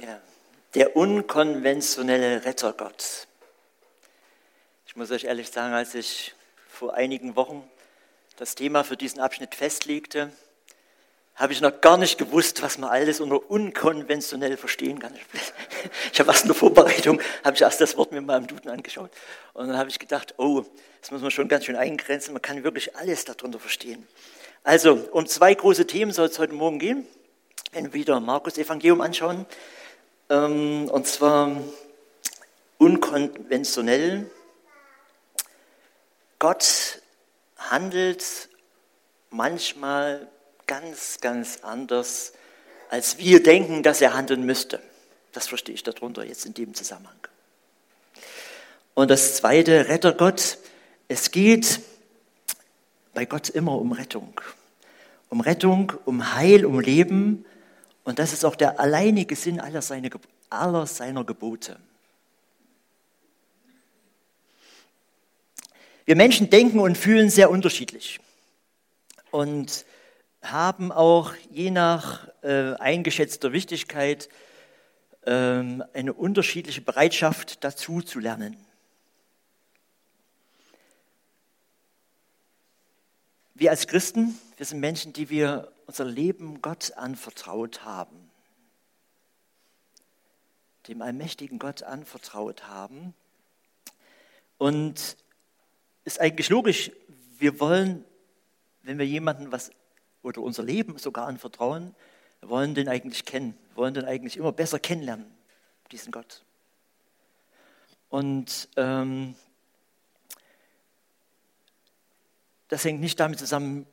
Der, der unkonventionelle Rettergott. Ich muss euch ehrlich sagen, als ich vor einigen Wochen das Thema für diesen Abschnitt festlegte, habe ich noch gar nicht gewusst, was man alles unter unkonventionell verstehen kann. Ich habe erst in der Vorbereitung, habe ich erst das Wort mir mal im Duden angeschaut. Und dann habe ich gedacht, oh, das muss man schon ganz schön eingrenzen. Man kann wirklich alles darunter verstehen. Also, um zwei große Themen soll es heute Morgen gehen. Wieder Markus Evangelium anschauen. Ähm, und zwar unkonventionell. Gott handelt manchmal ganz, ganz anders, als wir denken, dass er handeln müsste. Das verstehe ich darunter jetzt in dem Zusammenhang. Und das zweite, Rettergott. Es geht bei Gott immer um Rettung. Um Rettung, um Heil, um Leben. Und das ist auch der alleinige Sinn aller seiner, aller seiner Gebote. Wir Menschen denken und fühlen sehr unterschiedlich. Und haben auch je nach äh, eingeschätzter Wichtigkeit äh, eine unterschiedliche Bereitschaft dazu zu lernen. Wir als Christen, wir sind Menschen, die wir unser Leben Gott anvertraut haben, dem allmächtigen Gott anvertraut haben. Und ist eigentlich logisch, wir wollen, wenn wir jemandem was oder unser Leben sogar anvertrauen, wollen den eigentlich kennen, wollen den eigentlich immer besser kennenlernen, diesen Gott. Und ähm, das hängt nicht damit zusammen,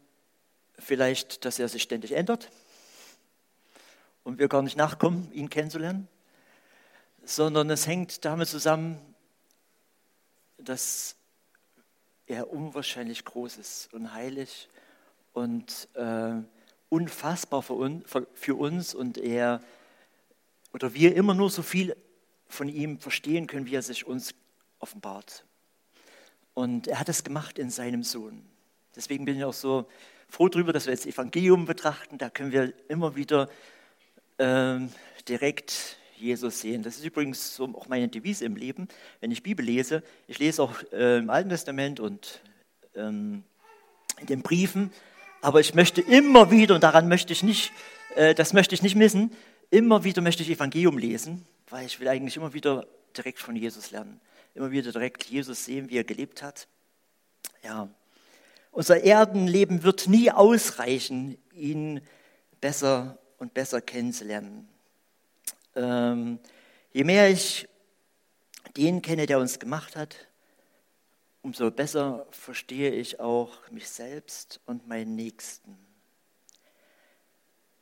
vielleicht, dass er sich ständig ändert und wir gar nicht nachkommen, ihn kennenzulernen, sondern es hängt damit zusammen, dass er unwahrscheinlich groß ist und heilig und äh, unfassbar für, un, für uns und er oder wir immer nur so viel von ihm verstehen können, wie er sich uns offenbart. Und er hat es gemacht in seinem Sohn. Deswegen bin ich auch so froh darüber, dass wir jetzt Evangelium betrachten. Da können wir immer wieder ähm, direkt Jesus sehen. Das ist übrigens so auch meine Devise im Leben, wenn ich Bibel lese. Ich lese auch äh, im Alten Testament und ähm, in den Briefen aber ich möchte immer wieder, und daran möchte ich nicht, äh, das möchte ich nicht missen, immer wieder möchte ich Evangelium lesen, weil ich will eigentlich immer wieder direkt von Jesus lernen. Immer wieder direkt Jesus sehen, wie er gelebt hat. Ja. Unser Erdenleben wird nie ausreichen, ihn besser und besser kennenzulernen. Ähm, je mehr ich den kenne, der uns gemacht hat, umso besser verstehe ich auch mich selbst und meinen Nächsten.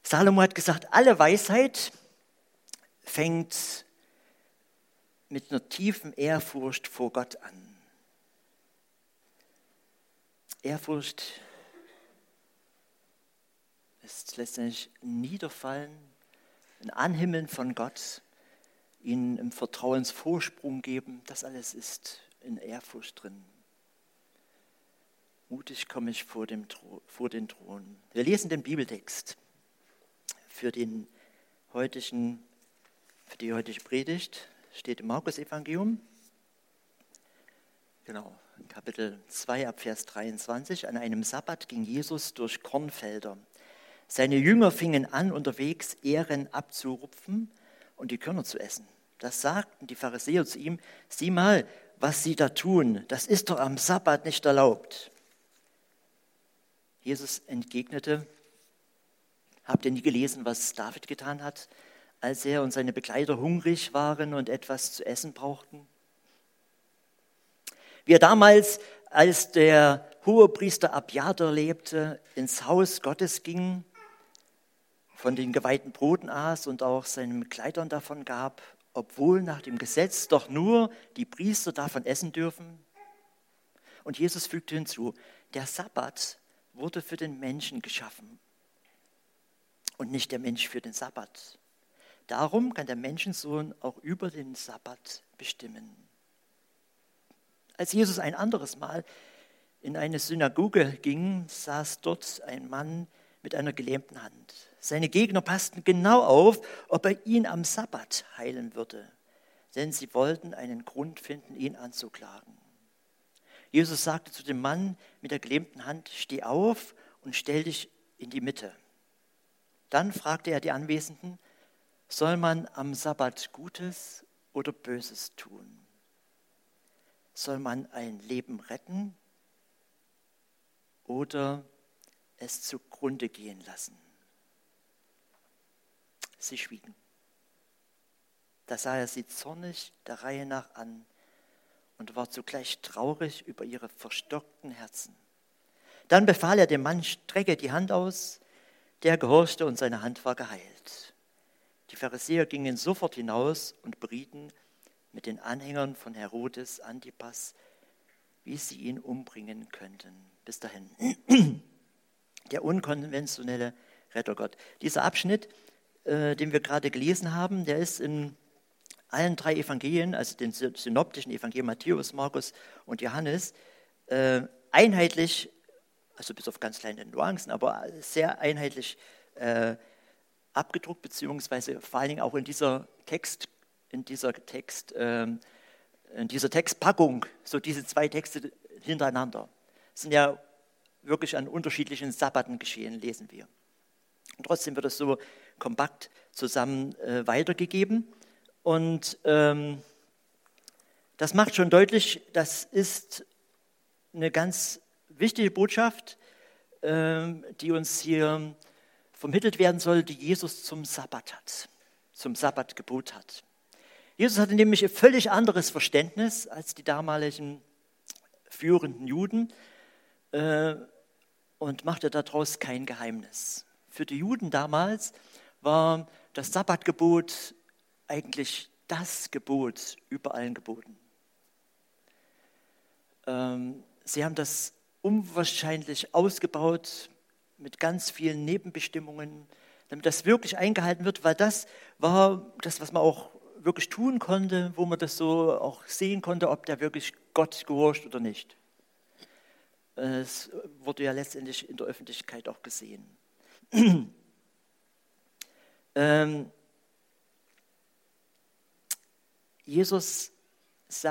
Salomo hat gesagt, alle Weisheit fängt mit einer tiefen Ehrfurcht vor Gott an. Ehrfurcht ist letztendlich Niederfallen, ein Anhimmeln von Gott, ihnen im Vertrauensvorsprung geben. Das alles ist in Ehrfurcht drin. Mutig komme ich vor, dem, vor den Thron. Wir lesen den Bibeltext für, den heutigen, für die heutige Predigt. Steht im Markus-Evangelium. Genau, Kapitel 2 ab Vers 23. An einem Sabbat ging Jesus durch Kornfelder. Seine Jünger fingen an, unterwegs Ähren abzurupfen und die Körner zu essen. Das sagten die Pharisäer zu ihm, sieh mal, was sie da tun, das ist doch am Sabbat nicht erlaubt. Jesus entgegnete, habt ihr nie gelesen, was David getan hat, als er und seine Begleiter hungrig waren und etwas zu essen brauchten? Wie er damals, als der Hohepriester Abjader lebte, ins Haus Gottes ging, von den geweihten Broten aß und auch seinen Kleidern davon gab obwohl nach dem Gesetz doch nur die Priester davon essen dürfen? Und Jesus fügte hinzu, der Sabbat wurde für den Menschen geschaffen und nicht der Mensch für den Sabbat. Darum kann der Menschensohn auch über den Sabbat bestimmen. Als Jesus ein anderes Mal in eine Synagoge ging, saß dort ein Mann mit einer gelähmten Hand. Seine Gegner passten genau auf, ob er ihn am Sabbat heilen würde, denn sie wollten einen Grund finden, ihn anzuklagen. Jesus sagte zu dem Mann mit der gelähmten Hand, steh auf und stell dich in die Mitte. Dann fragte er die Anwesenden, soll man am Sabbat Gutes oder Böses tun? Soll man ein Leben retten oder es zugrunde gehen lassen? Sie schwiegen. Da sah er sie zornig der Reihe nach an und war zugleich traurig über ihre verstockten Herzen. Dann befahl er dem Mann, strecke die Hand aus. Der gehorchte und seine Hand war geheilt. Die Pharisäer gingen sofort hinaus und berieten mit den Anhängern von Herodes Antipas, wie sie ihn umbringen könnten. Bis dahin. Der unkonventionelle Rettergott. Dieser Abschnitt, äh, den wir gerade gelesen haben, der ist in allen drei Evangelien, also den synoptischen Evangelien Matthäus, Markus und Johannes, äh, einheitlich, also bis auf ganz kleine Nuancen, aber sehr einheitlich äh, abgedruckt, beziehungsweise vor allen Dingen auch in dieser Text, in dieser Text, äh, in dieser Textpackung, so diese zwei Texte hintereinander. Das sind ja wirklich an unterschiedlichen Sabbaten geschehen, lesen wir. Und trotzdem wird es so kompakt zusammen äh, weitergegeben. Und ähm, das macht schon deutlich, das ist eine ganz wichtige Botschaft, ähm, die uns hier vermittelt werden soll, die Jesus zum Sabbat hat, zum Sabbatgebot hat. Jesus hatte nämlich ein völlig anderes Verständnis als die damaligen führenden Juden äh, und machte daraus kein Geheimnis. Für die Juden damals war das Sabbatgebot eigentlich das Gebot über allen Geboten. Ähm, sie haben das unwahrscheinlich ausgebaut mit ganz vielen Nebenbestimmungen, damit das wirklich eingehalten wird, weil das war das, was man auch wirklich tun konnte, wo man das so auch sehen konnte, ob der wirklich Gott gehorcht oder nicht. Es wurde ja letztendlich in der Öffentlichkeit auch gesehen. ähm, Jesus,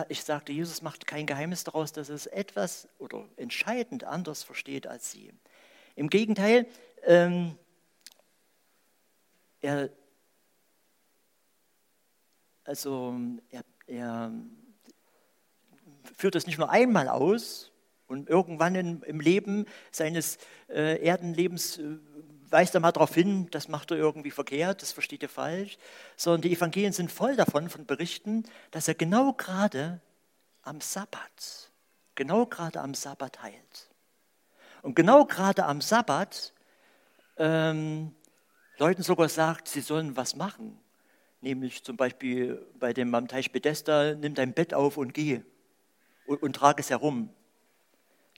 ich sagte, Jesus macht kein Geheimnis daraus, dass es etwas oder entscheidend anders versteht als sie. Im Gegenteil, ähm, er, also er, er führt das nicht nur einmal aus und irgendwann in, im Leben seines äh, Erdenlebens äh, weist er mal darauf hin, das macht er irgendwie verkehrt, das versteht er falsch, sondern die Evangelien sind voll davon, von Berichten, dass er genau gerade am Sabbat, genau gerade am Sabbat heilt. Und genau gerade am Sabbat ähm, Leuten sogar sagt, sie sollen was machen. Nämlich zum Beispiel bei dem am Teich Bethesda, nimm dein Bett auf und geh und, und trage es herum.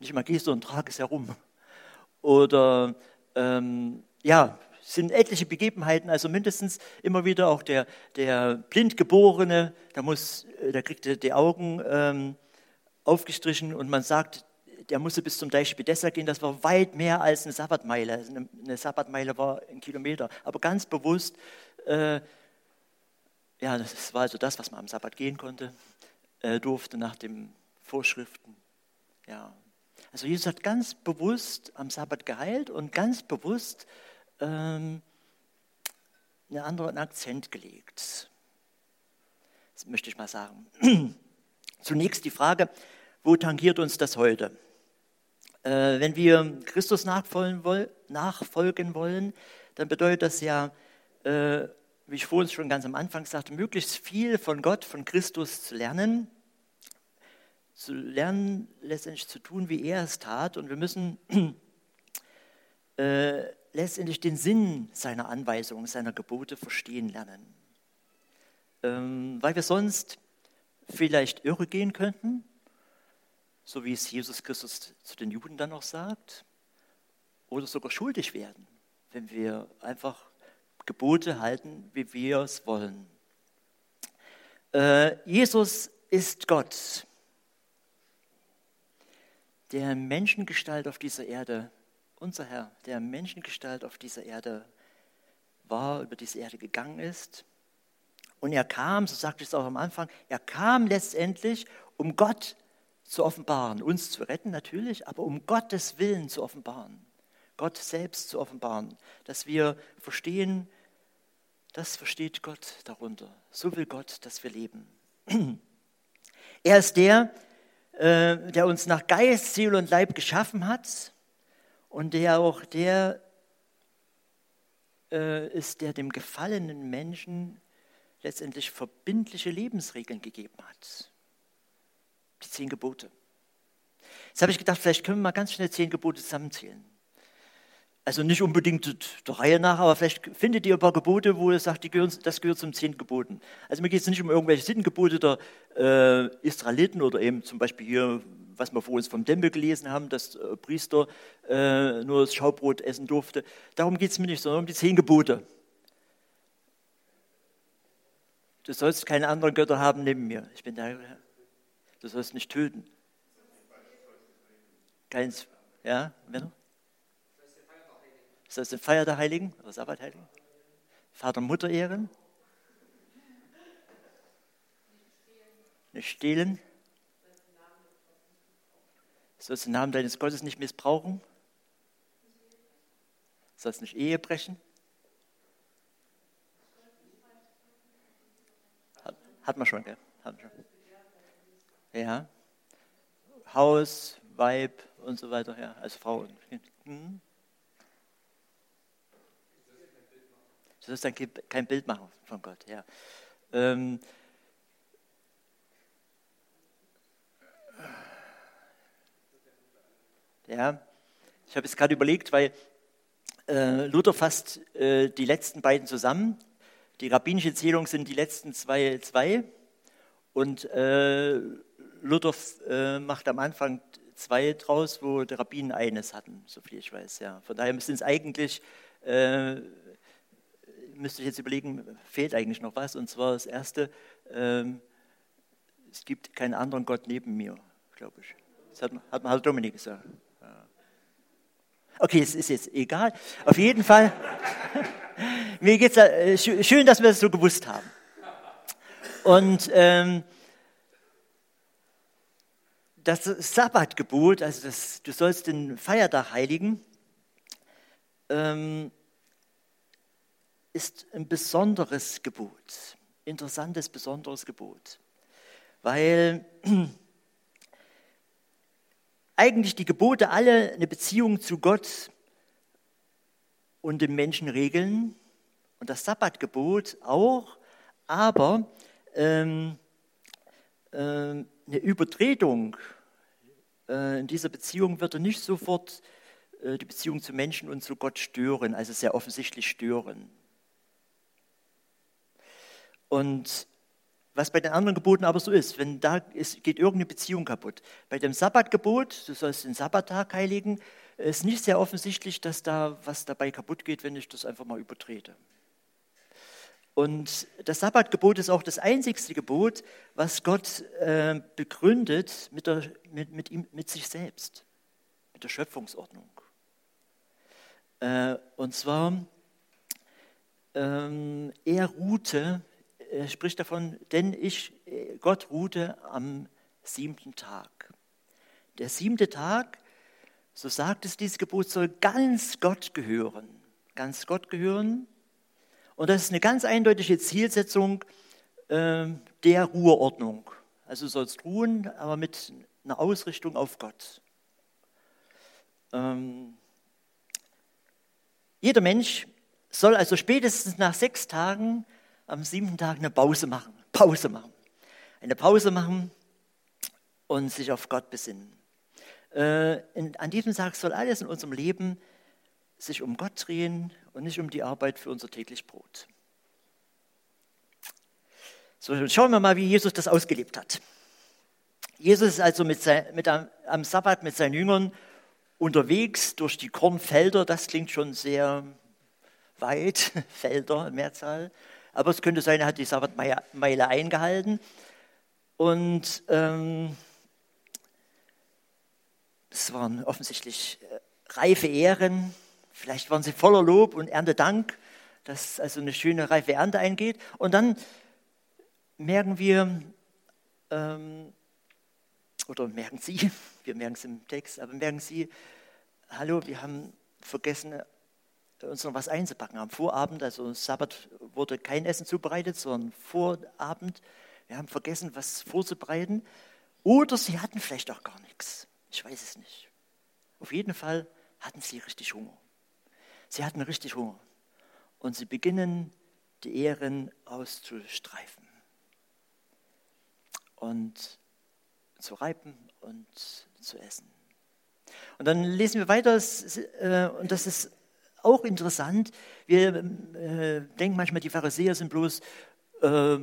Nicht mal geh, sondern trage es herum. Oder ähm, ja, sind etliche Begebenheiten, also mindestens immer wieder auch der, der Blindgeborene, der, muss, äh, der kriegt die Augen ähm, aufgestrichen und man sagt, der musste bis zum Deich Bethesda gehen, das war weit mehr als eine Sabbatmeile. Also eine, eine Sabbatmeile war ein Kilometer, aber ganz bewusst, äh, ja, das war also das, was man am Sabbat gehen konnte, äh, durfte nach den Vorschriften. Ja, also Jesus hat ganz bewusst am Sabbat geheilt und ganz bewusst ähm, einen anderen Akzent gelegt. Das möchte ich mal sagen. Zunächst die Frage, wo tangiert uns das heute? Äh, wenn wir Christus nachfolgen, wollen, dann bedeutet das ja, äh, wie ich vorhin schon ganz am Anfang sagte, möglichst viel von Gott, von Christus zu lernen zu lernen, letztendlich zu tun, wie er es tat. Und wir müssen äh, letztendlich den Sinn seiner Anweisungen, seiner Gebote verstehen lernen. Ähm, weil wir sonst vielleicht irre gehen könnten, so wie es Jesus Christus zu den Juden dann auch sagt, oder sogar schuldig werden, wenn wir einfach Gebote halten, wie wir es wollen. Äh, Jesus ist Gott der Menschengestalt auf dieser Erde, unser Herr, der Menschengestalt auf dieser Erde war, über diese Erde gegangen ist. Und er kam, so sagte ich es auch am Anfang, er kam letztendlich, um Gott zu offenbaren, uns zu retten natürlich, aber um Gottes Willen zu offenbaren, Gott selbst zu offenbaren, dass wir verstehen, das versteht Gott darunter. So will Gott, dass wir leben. Er ist der, äh, der uns nach Geist, Seele und Leib geschaffen hat und der auch der äh, ist, der dem gefallenen Menschen letztendlich verbindliche Lebensregeln gegeben hat. Die zehn Gebote. Jetzt habe ich gedacht, vielleicht können wir mal ganz schnell zehn Gebote zusammenzählen. Also nicht unbedingt der Reihe nach, aber vielleicht findet ihr ein paar Gebote, wo ihr sagt, gehören, das gehört zum zehn Geboten. Also mir geht es nicht um irgendwelche Sittengebote der äh, Israeliten oder eben zum Beispiel hier, was wir vor uns vom Tempel gelesen haben, dass äh, Priester äh, nur das Schaubrot essen durfte. Darum geht es mir nicht, sondern um die zehn Gebote. Du sollst keine anderen Götter haben neben mir. Ich bin der Herr. Du sollst nicht töten. Keins, ja, noch? Ist das die Feier der Heiligen oder Sabbatheiligen? Vater, Mutter ehren? Nicht stehlen? Sollst den Namen deines Gottes nicht missbrauchen? Sollst nicht Ehe brechen? Hat, hat man schon, gell? Hat man schon. Ja. Haus, Weib und so weiter, ja, als Frau und Kind. Mhm. Du sollst dann kein Bild machen von Gott. Ja. Ähm, ja, ich habe es gerade überlegt, weil äh, Luther fasst äh, die letzten beiden zusammen. Die rabbinische Zählung sind die letzten zwei, zwei. Und äh, Luther äh, macht am Anfang zwei draus, wo die Rabbinen eines hatten, so viel ich weiß. Ja. Von daher müssen es eigentlich äh, müsste ich jetzt überlegen, fehlt eigentlich noch was. Und zwar das Erste, ähm, es gibt keinen anderen Gott neben mir, glaube ich. Das hat, hat, hat Dominik gesagt. Okay, es ist jetzt egal. Auf jeden Fall, mir geht's äh, schön, dass wir das so gewusst haben. Und ähm, das Sabbatgebot, also das, du sollst den Feiertag heiligen, ähm, ist ein besonderes Gebot, interessantes, besonderes Gebot, weil eigentlich die Gebote alle eine Beziehung zu Gott und dem Menschen regeln und das Sabbatgebot auch, aber ähm, äh, eine Übertretung äh, in dieser Beziehung würde nicht sofort äh, die Beziehung zu Menschen und zu Gott stören, also sehr offensichtlich stören. Und was bei den anderen Geboten aber so ist, wenn da ist, geht irgendeine Beziehung kaputt. Bei dem Sabbatgebot, du sollst den Sabbattag heiligen, ist nicht sehr offensichtlich, dass da was dabei kaputt geht, wenn ich das einfach mal übertrete. Und das Sabbatgebot ist auch das einzigste Gebot, was Gott äh, begründet mit, der, mit, mit, ihm, mit sich selbst, mit der Schöpfungsordnung. Äh, und zwar, ähm, er ruhte er spricht davon, denn ich, Gott ruhte am siebten Tag. Der siebte Tag, so sagt es dieses Gebot, soll ganz Gott gehören. Ganz Gott gehören. Und das ist eine ganz eindeutige Zielsetzung äh, der Ruheordnung. Also du sollst ruhen, aber mit einer Ausrichtung auf Gott. Ähm, jeder Mensch soll also spätestens nach sechs Tagen am siebten Tag eine Pause machen. Pause machen. Eine Pause machen und sich auf Gott besinnen. Äh, in, an diesem Tag soll alles in unserem Leben sich um Gott drehen und nicht um die Arbeit für unser täglich Brot. So, schauen wir mal, wie Jesus das ausgelebt hat. Jesus ist also mit sein, mit am, am Sabbat mit seinen Jüngern unterwegs durch die Kornfelder. Das klingt schon sehr weit, Felder, Mehrzahl. Aber es könnte sein, er hat die Sabbatmeile eingehalten. Und ähm, es waren offensichtlich äh, reife Ehren. Vielleicht waren sie voller Lob und Erntedank, dass also eine schöne reife Ernte eingeht. Und dann merken wir, ähm, oder merken Sie, wir merken es im Text, aber merken Sie, hallo, wir haben vergessen, uns noch was einzupacken. Am Vorabend, also Sabbat, wurde kein Essen zubereitet, sondern Vorabend. Wir haben vergessen, was vorzubereiten. Oder sie hatten vielleicht auch gar nichts. Ich weiß es nicht. Auf jeden Fall hatten sie richtig Hunger. Sie hatten richtig Hunger. Und sie beginnen, die Ehren auszustreifen und zu reiben und zu essen. Und dann lesen wir weiter, äh, und das ist auch interessant. Wir äh, denken manchmal, die Pharisäer sind bloß äh,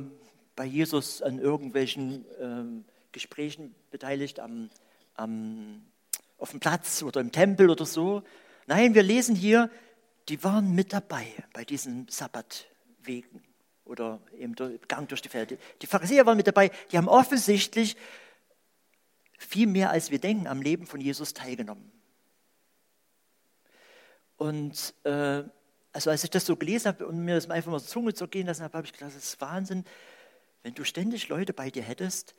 bei Jesus an irgendwelchen äh, Gesprächen beteiligt, am, am, auf dem Platz oder im Tempel oder so. Nein, wir lesen hier, die waren mit dabei bei diesen Sabbatwegen oder im Gang durch die Felder. Die Pharisäer waren mit dabei, die haben offensichtlich viel mehr als wir denken am Leben von Jesus teilgenommen. Und äh, also als ich das so gelesen habe und mir das einfach mal Zunge zu gehen lassen habe, habe ich gedacht, das ist Wahnsinn, wenn du ständig Leute bei dir hättest,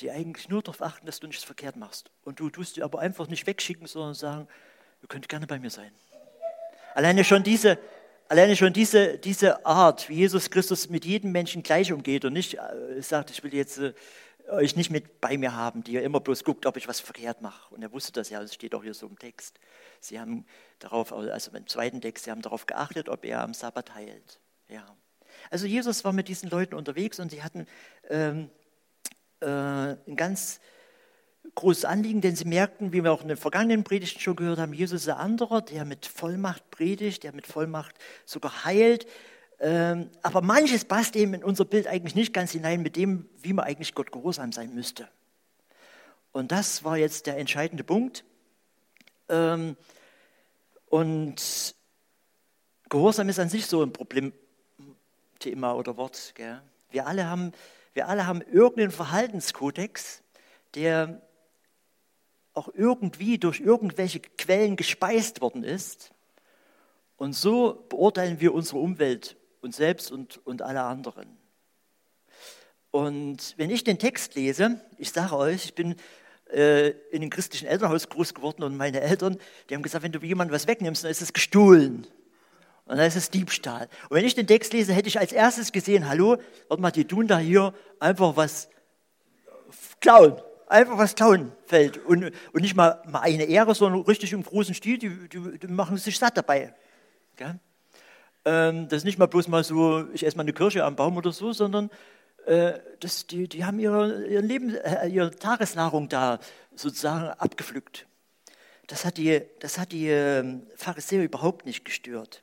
die eigentlich nur darauf achten, dass du nichts verkehrt machst. Und du tust die aber einfach nicht wegschicken, sondern sagen, ihr könnt gerne bei mir sein. Alleine schon diese, alleine schon diese, diese Art, wie Jesus Christus mit jedem Menschen gleich umgeht und nicht äh, sagt, ich will jetzt äh, euch nicht mit bei mir haben, die ihr immer bloß guckt, ob ich was verkehrt mache. Und er wusste das ja, das steht auch hier so im Text. Sie haben darauf, also im zweiten Text, sie haben darauf geachtet, ob er am Sabbat heilt. Ja. Also Jesus war mit diesen Leuten unterwegs und sie hatten ähm, äh, ein ganz großes Anliegen, denn sie merkten, wie wir auch in den vergangenen Predigten schon gehört haben, Jesus ist ein anderer, der mit Vollmacht predigt, der mit Vollmacht sogar heilt. Ähm, aber manches passt eben in unser Bild eigentlich nicht ganz hinein mit dem, wie man eigentlich Gott gehorsam sein müsste. Und das war jetzt der entscheidende Punkt. Ähm, und Gehorsam ist an sich so ein Problemthema oder Wort. Wir alle haben wir alle haben irgendeinen Verhaltenskodex, der auch irgendwie durch irgendwelche Quellen gespeist worden ist. Und so beurteilen wir unsere Umwelt, uns selbst und, und alle anderen. Und wenn ich den Text lese, ich sage euch, ich bin äh, in einem christlichen Elternhaus groß geworden und meine Eltern, die haben gesagt, wenn du jemandem was wegnimmst, dann ist es gestohlen. Und dann ist es Diebstahl. Und wenn ich den Text lese, hätte ich als erstes gesehen, hallo, warte mal, die tun da hier einfach was klauen. Einfach was klauen fällt. Und, und nicht mal, mal eine Ehre, sondern richtig im großen Stil, die, die, die machen sich satt dabei. Ähm, das ist nicht mal bloß mal so, ich esse mal eine Kirsche am Baum oder so, sondern äh, das, die, die haben ihre, ihr Leben, äh, ihre Tagesnahrung da sozusagen abgepflückt. Das hat die, das hat die äh, Pharisäer überhaupt nicht gestört.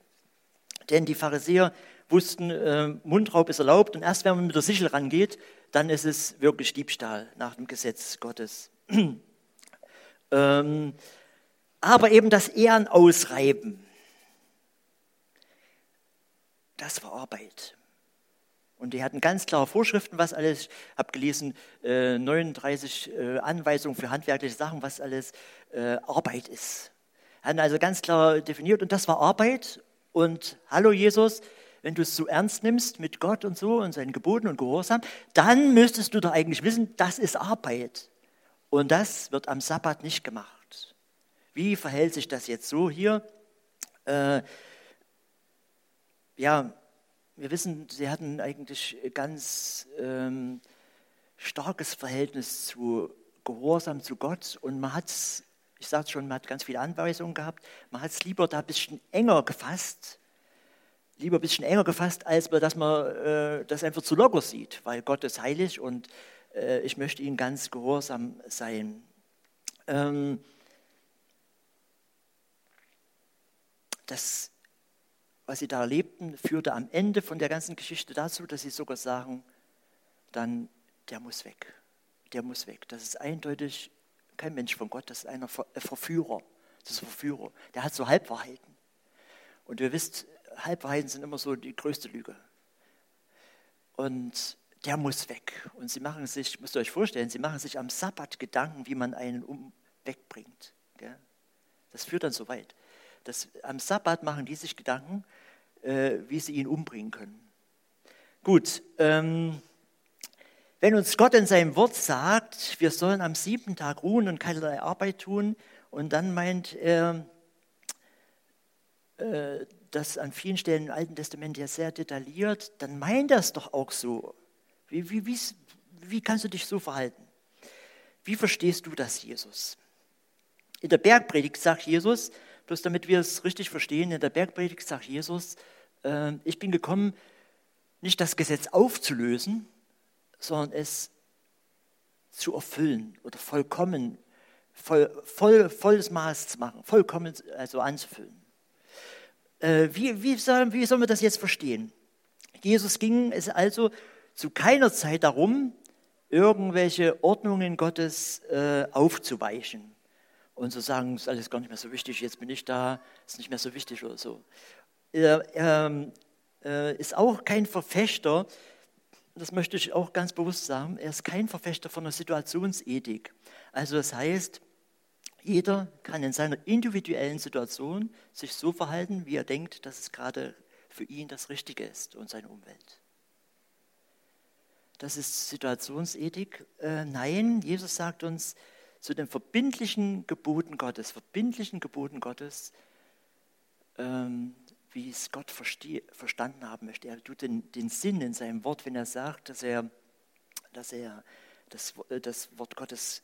Denn die Pharisäer wussten, äh, Mundraub ist erlaubt und erst wenn man mit der Sichel rangeht, dann ist es wirklich Diebstahl nach dem Gesetz Gottes. ähm, aber eben das Ehren ausreiben, das war Arbeit. Und die hatten ganz klare Vorschriften, was alles, ich habe gelesen, äh, 39 äh, Anweisungen für handwerkliche Sachen, was alles äh, Arbeit ist. Hatten also ganz klar definiert und das war Arbeit und hallo Jesus, wenn du es so ernst nimmst mit Gott und so und seinen Geboten und Gehorsam, dann müsstest du doch eigentlich wissen, das ist Arbeit. Und das wird am Sabbat nicht gemacht. Wie verhält sich das jetzt so hier? Äh, ja, wir wissen, sie hatten eigentlich ganz ähm, starkes Verhältnis zu Gehorsam zu Gott und man hat es ich sage es schon, man hat ganz viele Anweisungen gehabt. Man hat es lieber da ein bisschen enger gefasst, lieber ein bisschen enger gefasst, als dass man äh, das einfach zu locker sieht, weil Gott ist heilig und äh, ich möchte ihm ganz gehorsam sein. Ähm, das, was sie da erlebten, führte am Ende von der ganzen Geschichte dazu, dass sie sogar sagen, dann, der muss weg. Der muss weg. Das ist eindeutig kein Mensch von Gott, das ist ein äh, Verführer. Das ist ein Verführer. Der hat so Halbwahrheiten. Und ihr wisst, Halbwahrheiten sind immer so die größte Lüge. Und der muss weg. Und sie machen sich, müsst ihr euch vorstellen, sie machen sich am Sabbat Gedanken, wie man einen um wegbringt. Das führt dann so weit. Das, am Sabbat machen die sich Gedanken, äh, wie sie ihn umbringen können. Gut, ähm, wenn uns Gott in seinem Wort sagt, wir sollen am siebten Tag ruhen und keinerlei Arbeit tun, und dann meint er, äh, das an vielen Stellen im Alten Testament ja sehr detailliert, dann meint er es doch auch so. Wie, wie, wie kannst du dich so verhalten? Wie verstehst du das, Jesus? In der Bergpredigt sagt Jesus, bloß damit wir es richtig verstehen, in der Bergpredigt sagt Jesus, äh, ich bin gekommen, nicht das Gesetz aufzulösen, sondern es zu erfüllen oder vollkommen, voll, voll, volles Maß zu machen, vollkommen also anzufüllen. Äh, wie, wie, soll, wie sollen wir das jetzt verstehen? Jesus ging es also zu keiner Zeit darum, irgendwelche Ordnungen Gottes äh, aufzuweichen und zu sagen, ist alles gar nicht mehr so wichtig, jetzt bin ich da, ist nicht mehr so wichtig oder so. Er, er äh, ist auch kein Verfechter, das möchte ich auch ganz bewusst sagen, er ist kein Verfechter von einer Situationsethik. Also das heißt, jeder kann in seiner individuellen Situation sich so verhalten, wie er denkt, dass es gerade für ihn das Richtige ist und seine Umwelt. Das ist Situationsethik. Äh, nein, Jesus sagt uns zu den verbindlichen Geboten Gottes, verbindlichen Geboten Gottes, ähm, wie es Gott verstanden haben möchte. Er tut den, den, Sinn in seinem Wort, wenn er sagt, dass er, dass er das, das Wort Gottes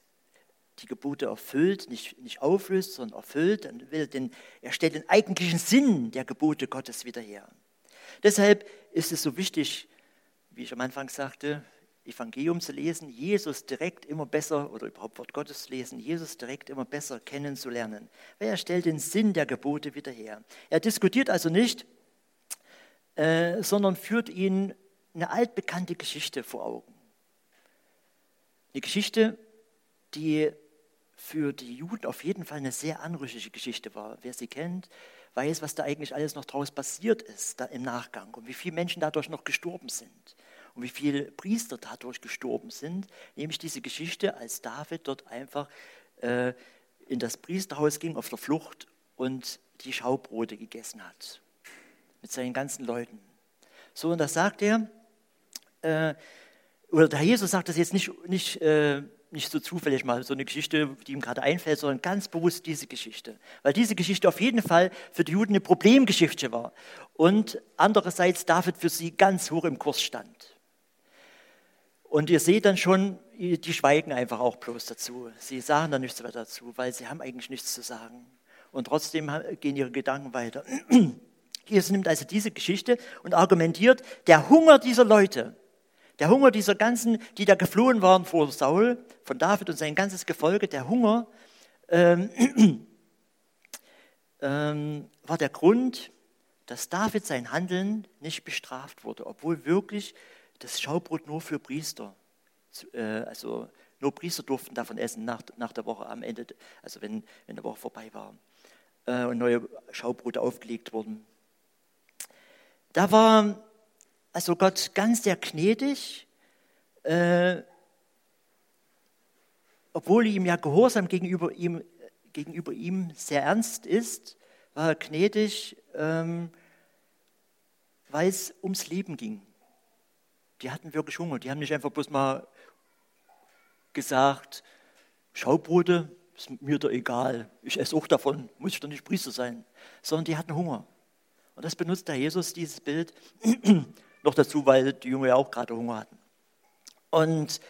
die Gebote erfüllt, nicht, nicht auflöst, sondern erfüllt, dann will den, er stellt den eigentlichen Sinn der Gebote Gottes wieder her. Deshalb ist es so wichtig, wie ich am Anfang sagte, Evangelium zu lesen, Jesus direkt immer besser oder überhaupt Wort Gottes lesen, Jesus direkt immer besser kennenzulernen. Weil er stellt den Sinn der Gebote wieder her. Er diskutiert also nicht, äh, sondern führt ihnen eine altbekannte Geschichte vor Augen. Eine Geschichte, die für die Juden auf jeden Fall eine sehr anrüchige Geschichte war. Wer sie kennt, weiß, was da eigentlich alles noch draus passiert ist da im Nachgang und wie viele Menschen dadurch noch gestorben sind und wie viele Priester dadurch gestorben sind. Nämlich diese Geschichte, als David dort einfach äh, in das Priesterhaus ging auf der Flucht und die Schaubrote gegessen hat mit seinen ganzen Leuten. So, und das sagt er, äh, oder der Jesus sagt das jetzt nicht, nicht äh, nicht so zufällig mal so eine Geschichte, die ihm gerade einfällt, sondern ganz bewusst diese Geschichte. Weil diese Geschichte auf jeden Fall für die Juden eine Problemgeschichte war und andererseits David für sie ganz hoch im Kurs stand. Und ihr seht dann schon, die schweigen einfach auch bloß dazu. Sie sagen dann nichts mehr dazu, weil sie haben eigentlich nichts zu sagen. Und trotzdem gehen ihre Gedanken weiter. Jesus nimmt also diese Geschichte und argumentiert, der Hunger dieser Leute, der Hunger dieser ganzen, die da geflohen waren vor Saul, von David und sein ganzes Gefolge, der Hunger ähm, ähm, war der Grund, dass David sein Handeln nicht bestraft wurde, obwohl wirklich das Schaubrot nur für Priester, äh, also nur Priester durften davon essen nach, nach der Woche am Ende, also wenn, wenn die Woche vorbei war äh, und neue Schaubrote aufgelegt wurden. Da war also Gott ganz sehr gnädig, äh, obwohl ihm ja Gehorsam gegenüber ihm, gegenüber ihm sehr ernst ist, war er gnädig, ähm, weil es ums Leben ging. Die hatten wirklich Hunger. Die haben nicht einfach bloß mal gesagt, Schaubrote, ist mir doch egal, ich esse auch davon, muss ich doch nicht Priester sein, sondern die hatten Hunger. Und das benutzt der Jesus, dieses Bild, noch dazu, weil die Jünger ja auch gerade Hunger hatten. Und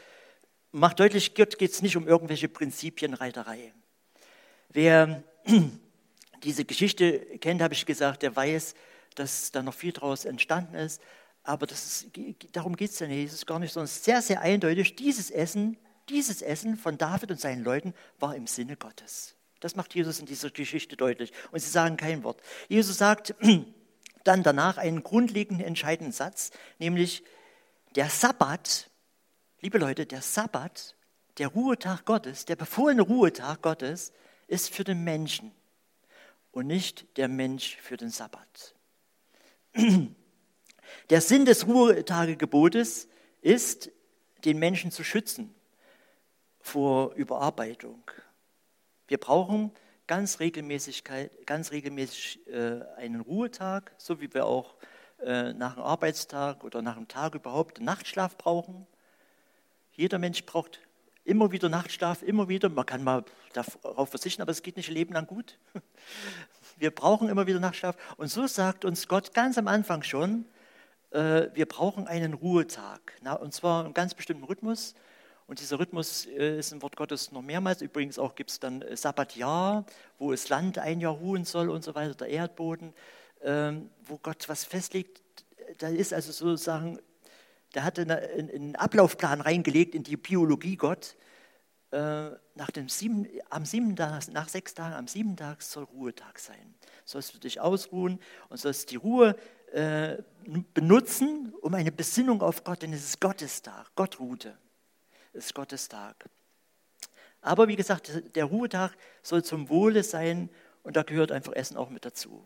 macht deutlich, Gott geht es nicht um irgendwelche Prinzipienreiterei. Wer diese Geschichte kennt, habe ich gesagt, der weiß, dass da noch viel daraus entstanden ist. Aber ist, darum geht es ja nicht. Es gar nicht, sondern sehr, sehr eindeutig. Dieses Essen, dieses Essen von David und seinen Leuten war im Sinne Gottes. Das macht Jesus in dieser Geschichte deutlich. Und sie sagen kein Wort. Jesus sagt, dann danach einen grundlegenden, entscheidenden Satz, nämlich der Sabbat, liebe Leute, der Sabbat, der Ruhetag Gottes, der befohlene Ruhetag Gottes, ist für den Menschen und nicht der Mensch für den Sabbat. Der Sinn des Ruhetagegebotes ist, den Menschen zu schützen vor Überarbeitung. Wir brauchen ganz, Regelmäßigkeit, ganz regelmäßig äh, einen Ruhetag, so wie wir auch äh, nach einem Arbeitstag oder nach einem Tag überhaupt Nachtschlaf brauchen. Jeder Mensch braucht immer wieder Nachtschlaf, immer wieder. Man kann mal darauf verzichten, aber es geht nicht ein Leben lang gut. Wir brauchen immer wieder Nachtschlaf. Und so sagt uns Gott ganz am Anfang schon, äh, wir brauchen einen Ruhetag. und zwar einen ganz bestimmten Rhythmus. Und dieser Rhythmus äh, ist im Wort Gottes noch mehrmals. Übrigens auch gibt es dann äh, Sabbatjahr, wo das Land ein Jahr ruhen soll und so weiter, der Erdboden, ähm, wo Gott was festlegt. Da ist also sozusagen, der hatte einen Ablaufplan reingelegt in die Biologie Gott. Äh, nach dem sieben, am sieben Tag, nach sechs Tagen, am sieben Tag soll Ruhetag sein. Sollst du dich ausruhen und sollst die Ruhe benutzen, um eine Besinnung auf Gott, denn es ist Gottestag, Gott ruhte ist Gottes Tag. Aber wie gesagt, der Ruhetag soll zum Wohle sein und da gehört einfach Essen auch mit dazu.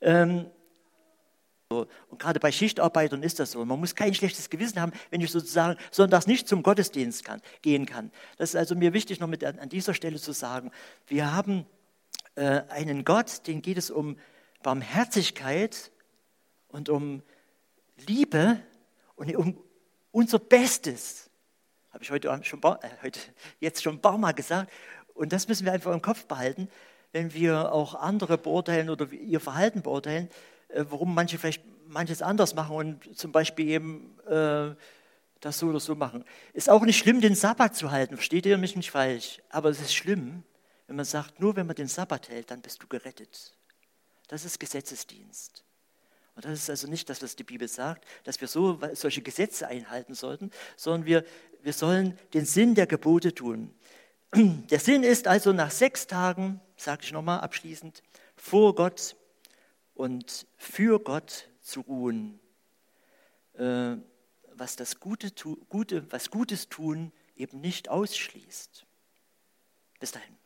Ähm, und gerade bei Schichtarbeitern ist das so. Man muss kein schlechtes Gewissen haben, wenn ich sozusagen sonntags nicht zum Gottesdienst kann, gehen kann. Das ist also mir wichtig, noch mit an dieser Stelle zu sagen. Wir haben äh, einen Gott, den geht es um Barmherzigkeit und um Liebe und um unser Bestes. Habe ich heute, schon, äh, heute jetzt schon ein paar Mal gesagt. Und das müssen wir einfach im Kopf behalten, wenn wir auch andere beurteilen oder ihr Verhalten beurteilen, äh, warum manche vielleicht manches anders machen und zum Beispiel eben äh, das so oder so machen. Ist auch nicht schlimm, den Sabbat zu halten, versteht ihr mich nicht falsch. Aber es ist schlimm, wenn man sagt, nur wenn man den Sabbat hält, dann bist du gerettet. Das ist Gesetzesdienst. Und das ist also nicht das, was die Bibel sagt, dass wir so, solche Gesetze einhalten sollten, sondern wir, wir sollen den Sinn der Gebote tun. Der Sinn ist also nach sechs Tagen, sage ich nochmal abschließend, vor Gott und für Gott zu ruhen. Äh, was das Gute, Gute, was Gutes tun eben nicht ausschließt. Bis dahin.